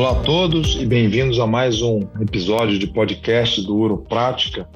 Olá a todos e bem-vindos a mais um episódio de podcast do Uro Prática,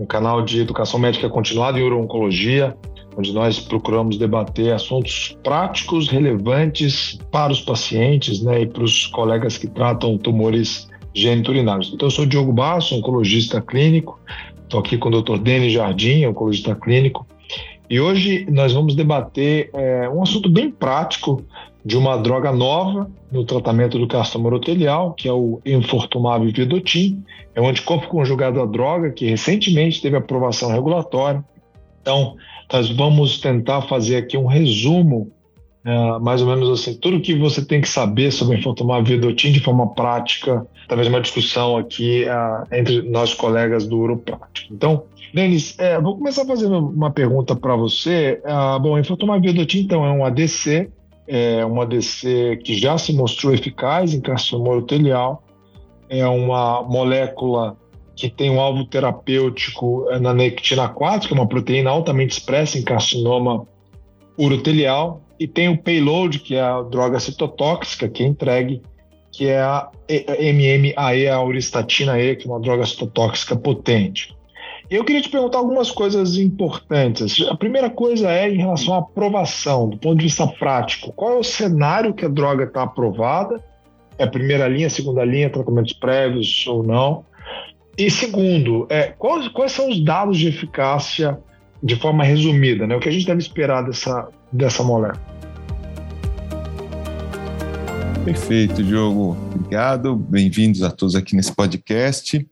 um canal de educação médica continuada em uro-oncologia, onde nós procuramos debater assuntos práticos, relevantes para os pacientes né, e para os colegas que tratam tumores geniturinários. Então, eu sou Diogo Basso, oncologista clínico, estou aqui com o Dr. Denis Jardim, oncologista clínico, e hoje nós vamos debater é, um assunto bem prático de uma droga nova no tratamento do carcinoma urotelial, que é o enfortumab vedotin. É um anticorpo conjugado à droga que recentemente teve aprovação regulatória. Então, nós vamos tentar fazer aqui um resumo, uh, mais ou menos assim, tudo que você tem que saber sobre enfortumab vedotin de forma prática, talvez uma discussão aqui uh, entre nós colegas do Uroprático. Então, Denis, é, vou começar fazendo uma pergunta para você. Uh, bom, enfortumab vedotin, então, é um ADC é uma ADC que já se mostrou eficaz em carcinoma urotelial, é uma molécula que tem um alvo terapêutico é, na nectina 4, que é uma proteína altamente expressa em carcinoma urotelial, e tem o payload, que é a droga citotóxica que é entregue, que é a MMAE, a auristatina E, que é uma droga citotóxica potente. Eu queria te perguntar algumas coisas importantes. A primeira coisa é em relação à aprovação, do ponto de vista prático. Qual é o cenário que a droga está aprovada? É primeira linha, segunda linha, tratamentos prévios ou não? E segundo, é, quais, quais são os dados de eficácia de forma resumida? Né? O que a gente deve esperar dessa, dessa molécula? Perfeito, Diogo. Obrigado. Bem-vindos a todos aqui nesse podcast.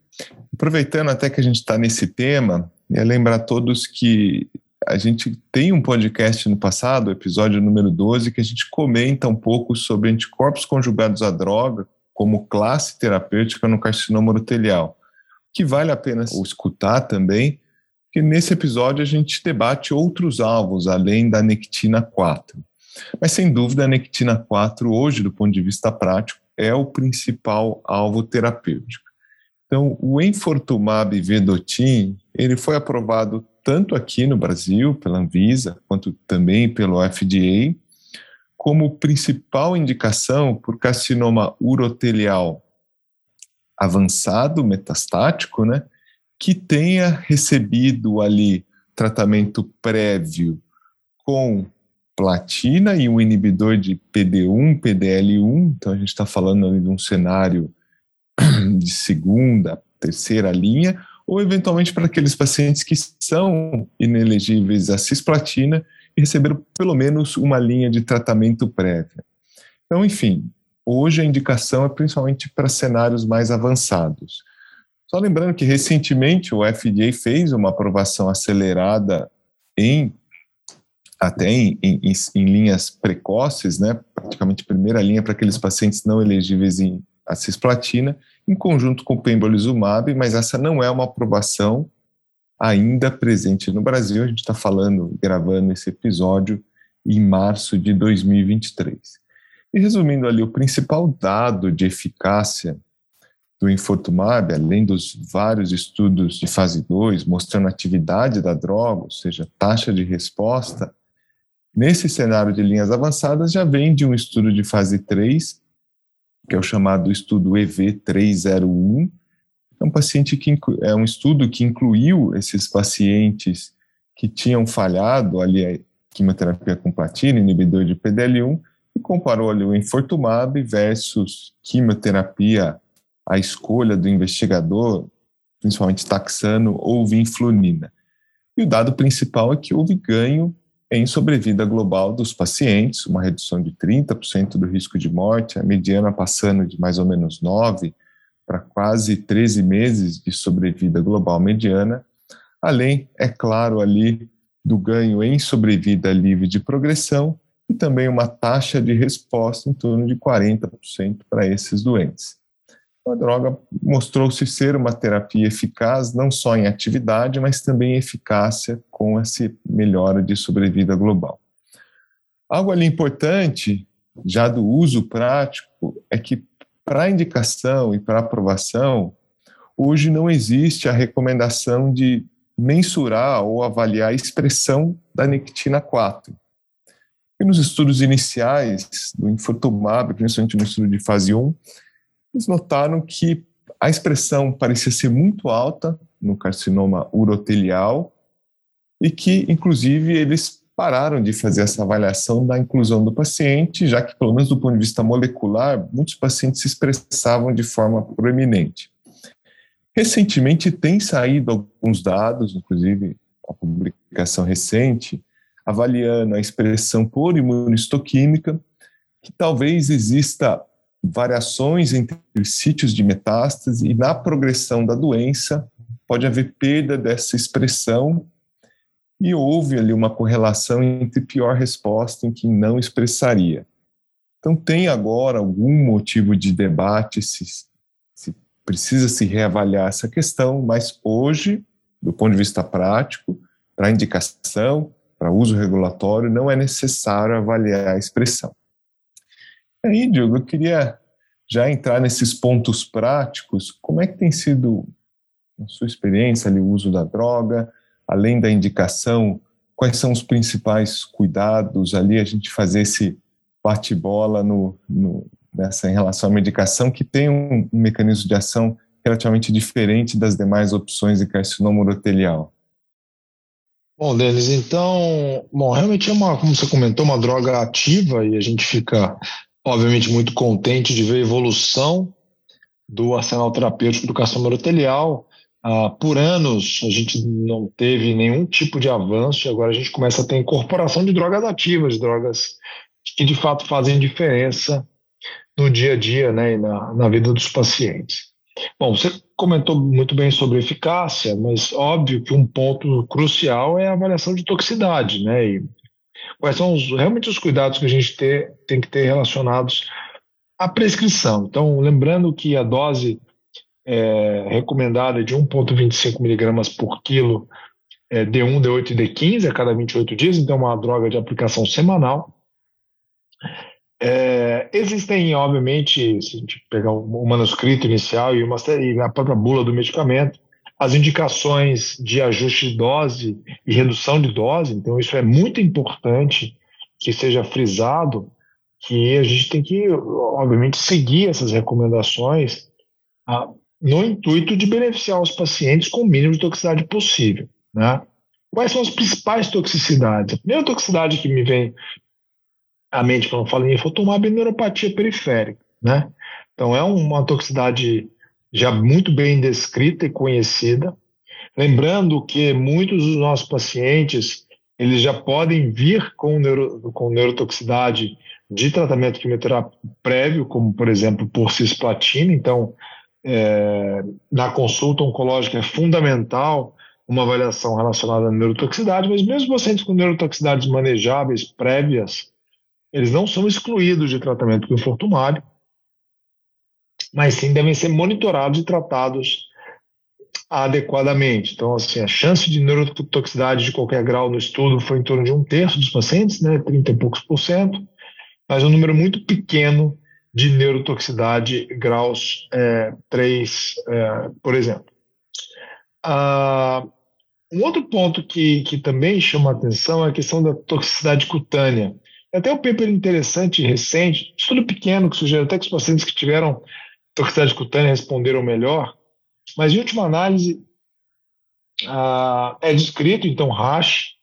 Aproveitando até que a gente está nesse tema, é lembrar a todos que a gente tem um podcast no passado, episódio número 12, que a gente comenta um pouco sobre anticorpos conjugados à droga como classe terapêutica no carcinoma urotelial, que vale a pena escutar também, que nesse episódio a gente debate outros alvos além da nectina 4. Mas sem dúvida a nectina 4 hoje, do ponto de vista prático, é o principal alvo terapêutico. Então, o Enfortumab vedotin, ele foi aprovado tanto aqui no Brasil, pela Anvisa, quanto também pelo FDA, como principal indicação por carcinoma urotelial avançado, metastático, né, que tenha recebido ali tratamento prévio com platina e um inibidor de PD1, PDL1, então a gente está falando ali de um cenário de segunda, terceira linha, ou eventualmente para aqueles pacientes que são inelegíveis à cisplatina e receberam pelo menos uma linha de tratamento prévia. Então, enfim, hoje a indicação é principalmente para cenários mais avançados. Só lembrando que recentemente o FDA fez uma aprovação acelerada em até em, em, em linhas precoces, né, praticamente primeira linha para aqueles pacientes não elegíveis em a cisplatina, em conjunto com o pembrolizumab, mas essa não é uma aprovação ainda presente no Brasil. A gente está falando, gravando esse episódio em março de 2023. E resumindo ali, o principal dado de eficácia do Infortumab, além dos vários estudos de fase 2 mostrando a atividade da droga, ou seja, taxa de resposta, nesse cenário de linhas avançadas já vem de um estudo de fase 3 que é o chamado estudo EV301. É um paciente que é um estudo que incluiu esses pacientes que tinham falhado ali a quimioterapia com platina, inibidor de PDL1, e comparou ali o enfortumab versus quimioterapia à escolha do investigador, principalmente taxano ou vinflunina. E o dado principal é que houve ganho em sobrevida global dos pacientes, uma redução de 30% do risco de morte, a mediana passando de mais ou menos 9 para quase 13 meses de sobrevida global mediana, além, é claro, ali do ganho em sobrevida livre de progressão e também uma taxa de resposta em torno de 40% para esses doentes. A droga mostrou-se ser uma terapia eficaz não só em atividade, mas também eficácia com essa melhora de sobrevida global. Algo ali importante, já do uso prático, é que para indicação e para aprovação, hoje não existe a recomendação de mensurar ou avaliar a expressão da nectina 4. E nos estudos iniciais do Infortumab, principalmente no estudo de fase 1, eles notaram que a expressão parecia ser muito alta no carcinoma urotelial e que, inclusive, eles pararam de fazer essa avaliação da inclusão do paciente, já que, pelo menos do ponto de vista molecular, muitos pacientes se expressavam de forma proeminente. Recentemente tem saído alguns dados, inclusive a publicação recente, avaliando a expressão por imunistoquímica, que talvez exista variações entre sítios de metástase e na progressão da doença pode haver perda dessa expressão e houve ali uma correlação entre pior resposta em que não expressaria. Então tem agora algum motivo de debate se, se precisa se reavaliar essa questão, mas hoje, do ponto de vista prático, para indicação, para uso regulatório, não é necessário avaliar a expressão. Aí, Diogo, eu queria já entrar nesses pontos práticos. Como é que tem sido, a sua experiência ali, o uso da droga? além da indicação, quais são os principais cuidados ali, a gente fazer esse bate-bola no, no, nessa em relação à medicação, que tem um, um, mecanismo de ação relativamente diferente das demais opções de carcinoma urotelial. Bom, Denis, então, bom, realmente é uma, como você comentou, uma droga ativa e a gente fica, obviamente, muito contente de ver a evolução do arsenal terapêutico do carcinoma urotelial. Ah, por anos a gente não teve nenhum tipo de avanço e agora a gente começa a ter incorporação de drogas ativas, drogas que de fato fazem diferença no dia a dia né, e na, na vida dos pacientes. Bom, você comentou muito bem sobre eficácia, mas óbvio que um ponto crucial é a avaliação de toxicidade, né? E quais são os, realmente os cuidados que a gente ter, tem que ter relacionados à prescrição. Então, lembrando que a dose é, recomendada de 1,25 miligramas por quilo é, D1, D8 e D15 a cada 28 dias, então uma droga de aplicação semanal. É, existem, obviamente, se a gente pegar o manuscrito inicial e, uma, e a própria bula do medicamento, as indicações de ajuste de dose e redução de dose, então isso é muito importante que seja frisado, que a gente tem que, obviamente, seguir essas recomendações ah, no intuito de beneficiar os pacientes com o mínimo de toxicidade possível. Né? Quais são as principais toxicidades? A primeira toxicidade que me vem à mente quando eu falo em infotomab é neuropatia periférica. Né? Então, é uma toxicidade já muito bem descrita e conhecida. Lembrando que muitos dos nossos pacientes eles já podem vir com, neuro, com neurotoxicidade de tratamento quimioterápico prévio, como, por exemplo, por cisplatina. Então, é, na consulta oncológica é fundamental uma avaliação relacionada à neurotoxicidade, mas mesmo pacientes com neurotoxicidades manejáveis prévias, eles não são excluídos de tratamento com infortumário, mas sim devem ser monitorados e tratados adequadamente. Então, assim, a chance de neurotoxicidade de qualquer grau no estudo foi em torno de um terço dos pacientes, né, 30 e poucos por cento, mas um número muito pequeno de neurotoxicidade graus é, 3, é, por exemplo. Ah, um outro ponto que, que também chama atenção é a questão da toxicidade cutânea. Até um paper interessante recente, estudo pequeno que sugere até que os pacientes que tiveram toxicidade cutânea responderam melhor, mas em última análise é descrito, então, rash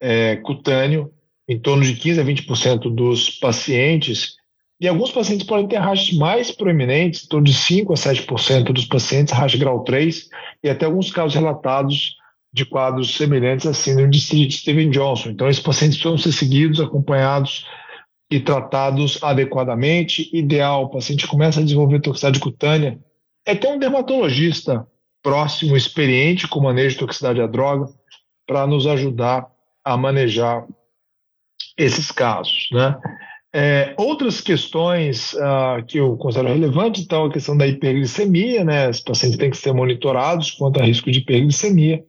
é, cutâneo em torno de 15 a 20% dos pacientes e alguns pacientes podem ter rachas mais proeminentes, em torno de 5 a 7% dos pacientes, racha grau 3, e até alguns casos relatados de quadros semelhantes à síndrome de Steven Johnson. Então, esses pacientes precisam ser seguidos, acompanhados e tratados adequadamente. Ideal, o paciente começa a desenvolver toxicidade cutânea, é ter um dermatologista próximo, experiente com manejo de toxicidade à droga, para nos ajudar a manejar esses casos, né? É, outras questões uh, que eu considero relevantes, então, a questão da hiperglicemia, né? Os pacientes têm que ser monitorados quanto a risco de hiperglicemia.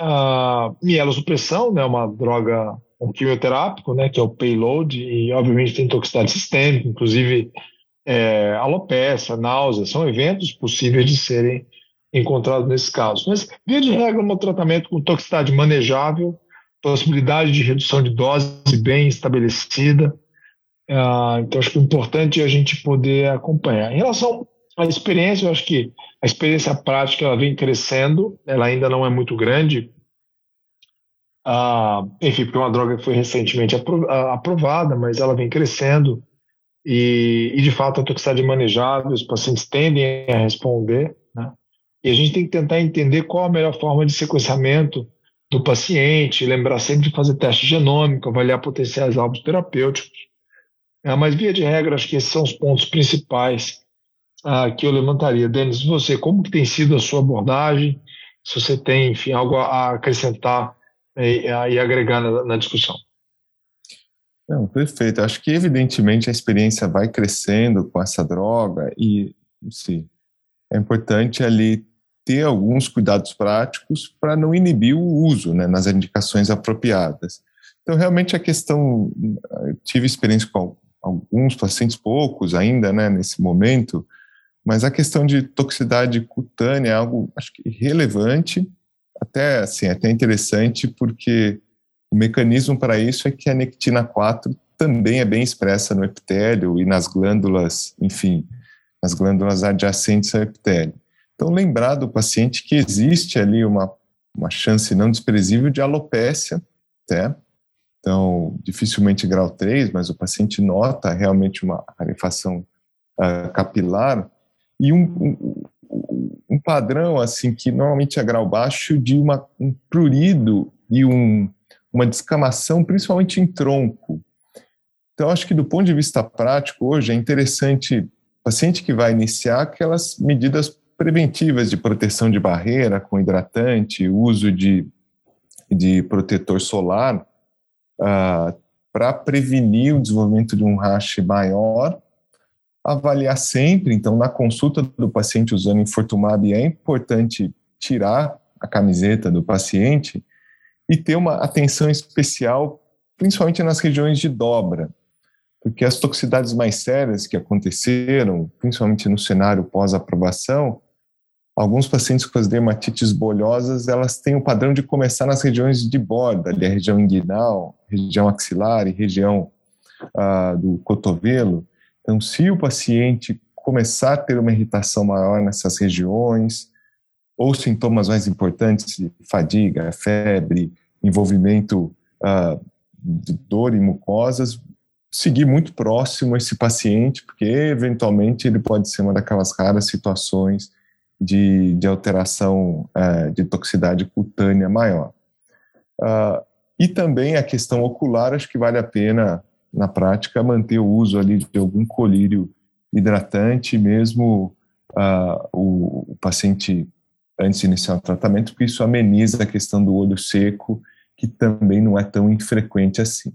A uh, mielossupressão, né? Uma droga, um quimioterápico, né? Que é o payload, e obviamente tem toxicidade sistêmica, inclusive é, alopecia, náusea, são eventos possíveis de serem encontrados nesses casos. Mas, via de regra, no tratamento com toxicidade manejável, possibilidade de redução de dose bem estabelecida, ah, então, acho que o importante é a gente poder acompanhar. Em relação a experiência, eu acho que a experiência prática ela vem crescendo, ela ainda não é muito grande. Ah, enfim, porque uma droga que foi recentemente aprovada, mas ela vem crescendo e, e de fato a toxicidade é manejável, os pacientes tendem a responder, né? E a gente tem que tentar entender qual a melhor forma de sequenciamento do paciente, lembrar sempre de fazer teste genômico, avaliar potenciais alvos terapêuticos. É, mas, via de regra, acho que esses são os pontos principais ah, que eu levantaria. Denis, você, como que tem sido a sua abordagem? Se você tem, enfim, algo a acrescentar e, e agregar na, na discussão. Não, perfeito. Acho que, evidentemente, a experiência vai crescendo com essa droga e, sim, é importante ali ter alguns cuidados práticos para não inibir o uso né, nas indicações apropriadas. Então, realmente, a questão. Tive experiência com alguns pacientes, poucos ainda, né, nesse momento, mas a questão de toxicidade cutânea é algo, acho que, relevante, até, assim, até interessante, porque o mecanismo para isso é que a nectina 4 também é bem expressa no epitélio e nas glândulas, enfim, nas glândulas adjacentes ao epitélio. Então, lembrar do paciente que existe ali uma, uma chance não desprezível de alopécia, até. Então, dificilmente grau 3, mas o paciente nota realmente uma rarefação uh, capilar e um, um, um, padrão assim que normalmente é grau baixo de uma, um prurido e um, uma descamação, principalmente em tronco. Então, acho que do ponto de vista prático, hoje é interessante paciente que vai iniciar aquelas medidas preventivas de proteção de barreira com hidratante, uso de, de protetor solar, ah, para prevenir o desenvolvimento de um rash maior avaliar sempre, então, na consulta do paciente usando Infortumab, é importante tirar a camiseta do paciente e ter uma atenção especial, principalmente nas regiões de dobra, porque as toxicidades mais sérias que aconteceram, principalmente no cenário pós-aprovação, alguns pacientes com as dermatites bolhosas, elas têm o padrão de começar nas regiões de borda, ali a região inguinal, região axilar e região ah, do cotovelo, então, se o paciente começar a ter uma irritação maior nessas regiões, ou sintomas mais importantes fadiga, febre, envolvimento uh, de dor e mucosas, seguir muito próximo esse paciente, porque eventualmente ele pode ser uma daquelas raras situações de, de alteração uh, de toxicidade cutânea maior. Uh, e também a questão ocular, acho que vale a pena na prática, manter o uso ali de algum colírio hidratante, mesmo uh, o, o, paciente antes de iniciar o tratamento, porque isso ameniza a questão do olho seco, que também não é tão infrequente assim.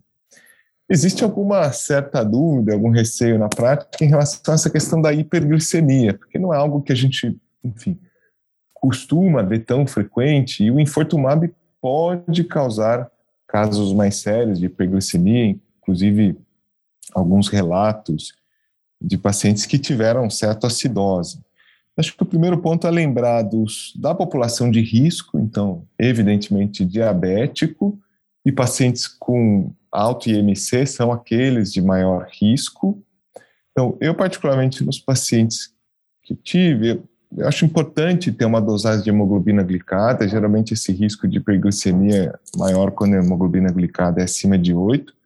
Existe alguma certa dúvida, algum receio na prática em relação a essa questão da hiperglicemia, porque não é algo que a gente, enfim, costuma ver tão frequente, e o infortumab pode causar casos mais sérios de hiperglicemia, inclusive alguns relatos de pacientes que tiveram cetoacidose. Acho que o primeiro ponto é lembrar dos, da população de risco, então, evidentemente, diabético, e pacientes com alto IMC são aqueles de maior risco. Então, eu, particularmente, nos pacientes que tive, eu acho importante ter uma dosagem de hemoglobina glicada. Geralmente, esse risco de hiperglicemia é maior quando a hemoglobina glicada é acima de 8.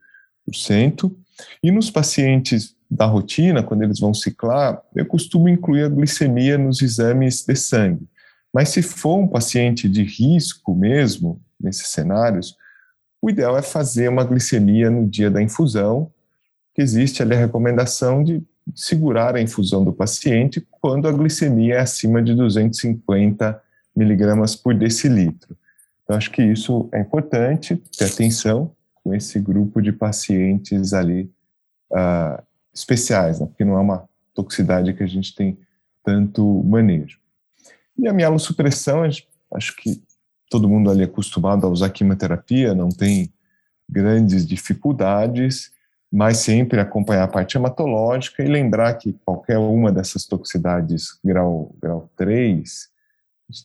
E nos pacientes da rotina, quando eles vão ciclar, eu costumo incluir a glicemia nos exames de sangue. Mas se for um paciente de risco mesmo, nesses cenários, o ideal é fazer uma glicemia no dia da infusão, que existe ali a recomendação de segurar a infusão do paciente quando a glicemia é acima de 250 miligramas por decilitro. Então, acho que isso é importante, ter atenção, com esse grupo de pacientes ali uh, especiais, né? porque não é uma toxicidade que a gente tem tanto manejo. E a mielossupressão, acho que todo mundo ali é acostumado a usar quimioterapia, não tem grandes dificuldades, mas sempre acompanhar a parte hematológica e lembrar que qualquer uma dessas toxicidades grau, grau 3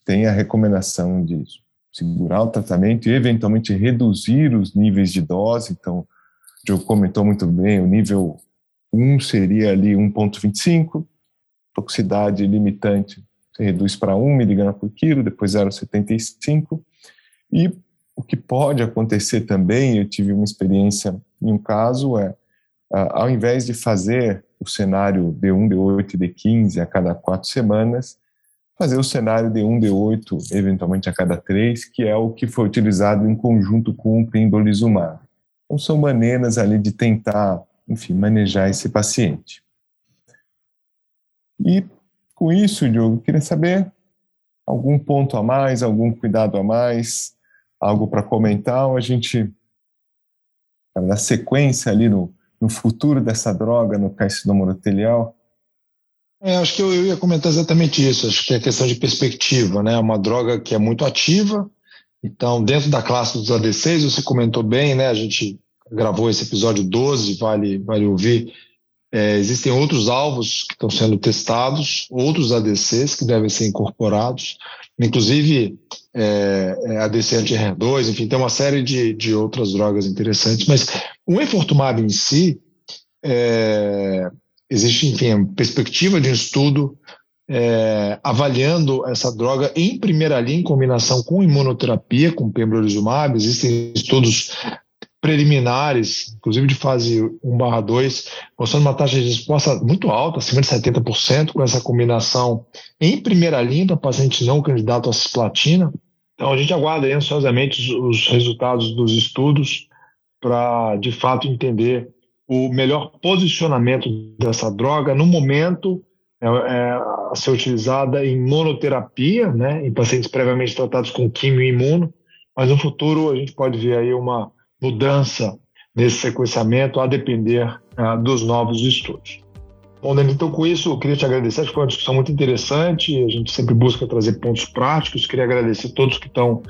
tem a recomendação de segurar o tratamento e eventualmente reduzir os níveis de dose. Então, o Diogo comentou muito bem, o nível 1 seria ali 1.25, toxicidade limitante você reduz para 1 miligrama por quilo, depois 0,75. E o que pode acontecer também, eu tive uma experiência em um caso, é ao invés de fazer o cenário D1, D8 e D15 a cada quatro semanas, fazer o cenário D1, D8, eventualmente a cada três, que é o que foi utilizado em conjunto com o pembrolizumab. Então, são maneiras ali de tentar, enfim, manejar esse paciente. E com isso, Diogo, queria saber algum ponto a mais, algum cuidado a mais, algo para comentar, ou a gente, na sequência ali no, no futuro dessa droga, no carcinoma urotelial? É, acho que eu, eu, ia comentar exatamente isso. Acho que é questão de perspectiva, né? Uma droga que é muito ativa. Então, dentro da classe dos ADCs, você comentou bem, né? A gente gravou esse episódio 12, vale, vale ouvir é, existem outros alvos que estão sendo testados, outros ADCs que devem ser incorporados, inclusive é, é ADC anti-HER2, enfim, tem uma série de, de outras drogas interessantes, mas o enfortumab em si, é, existe, enfim, perspectiva de um estudo é, avaliando essa droga em primeira linha em combinação com imunoterapia, com pembrolizumab. Existem estudos preliminares, inclusive de fase 1/2, mostrando uma taxa de resposta muito alta, acima de 70%, com essa combinação em primeira linha para paciente não candidato à cisplatina. Então a gente aguarda ansiosamente os, os resultados dos estudos para, de fato, entender o melhor posicionamento dessa droga no momento é, é, a ser utilizada em monoterapia, né, em pacientes previamente tratados com quimio imuno, mas no futuro a gente pode ver aí uma mudança nesse sequenciamento a depender uh, dos novos estudos. Bom, Dani, então com isso eu queria te agradecer, acho que foi uma discussão muito interessante, a gente sempre busca trazer pontos práticos, queria agradecer a todos que estão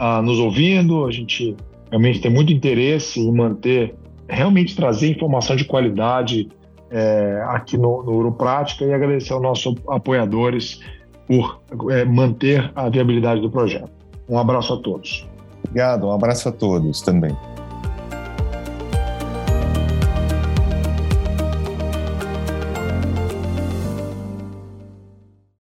uh, nos ouvindo, a gente realmente tem muito interesse em manter, realmente trazer informação de qualidade é, aqui no, no Uroprática e agradecer aos nossos apoiadores por é, manter a viabilidade do projeto. Um abraço a todos. Obrigado, um abraço a todos também.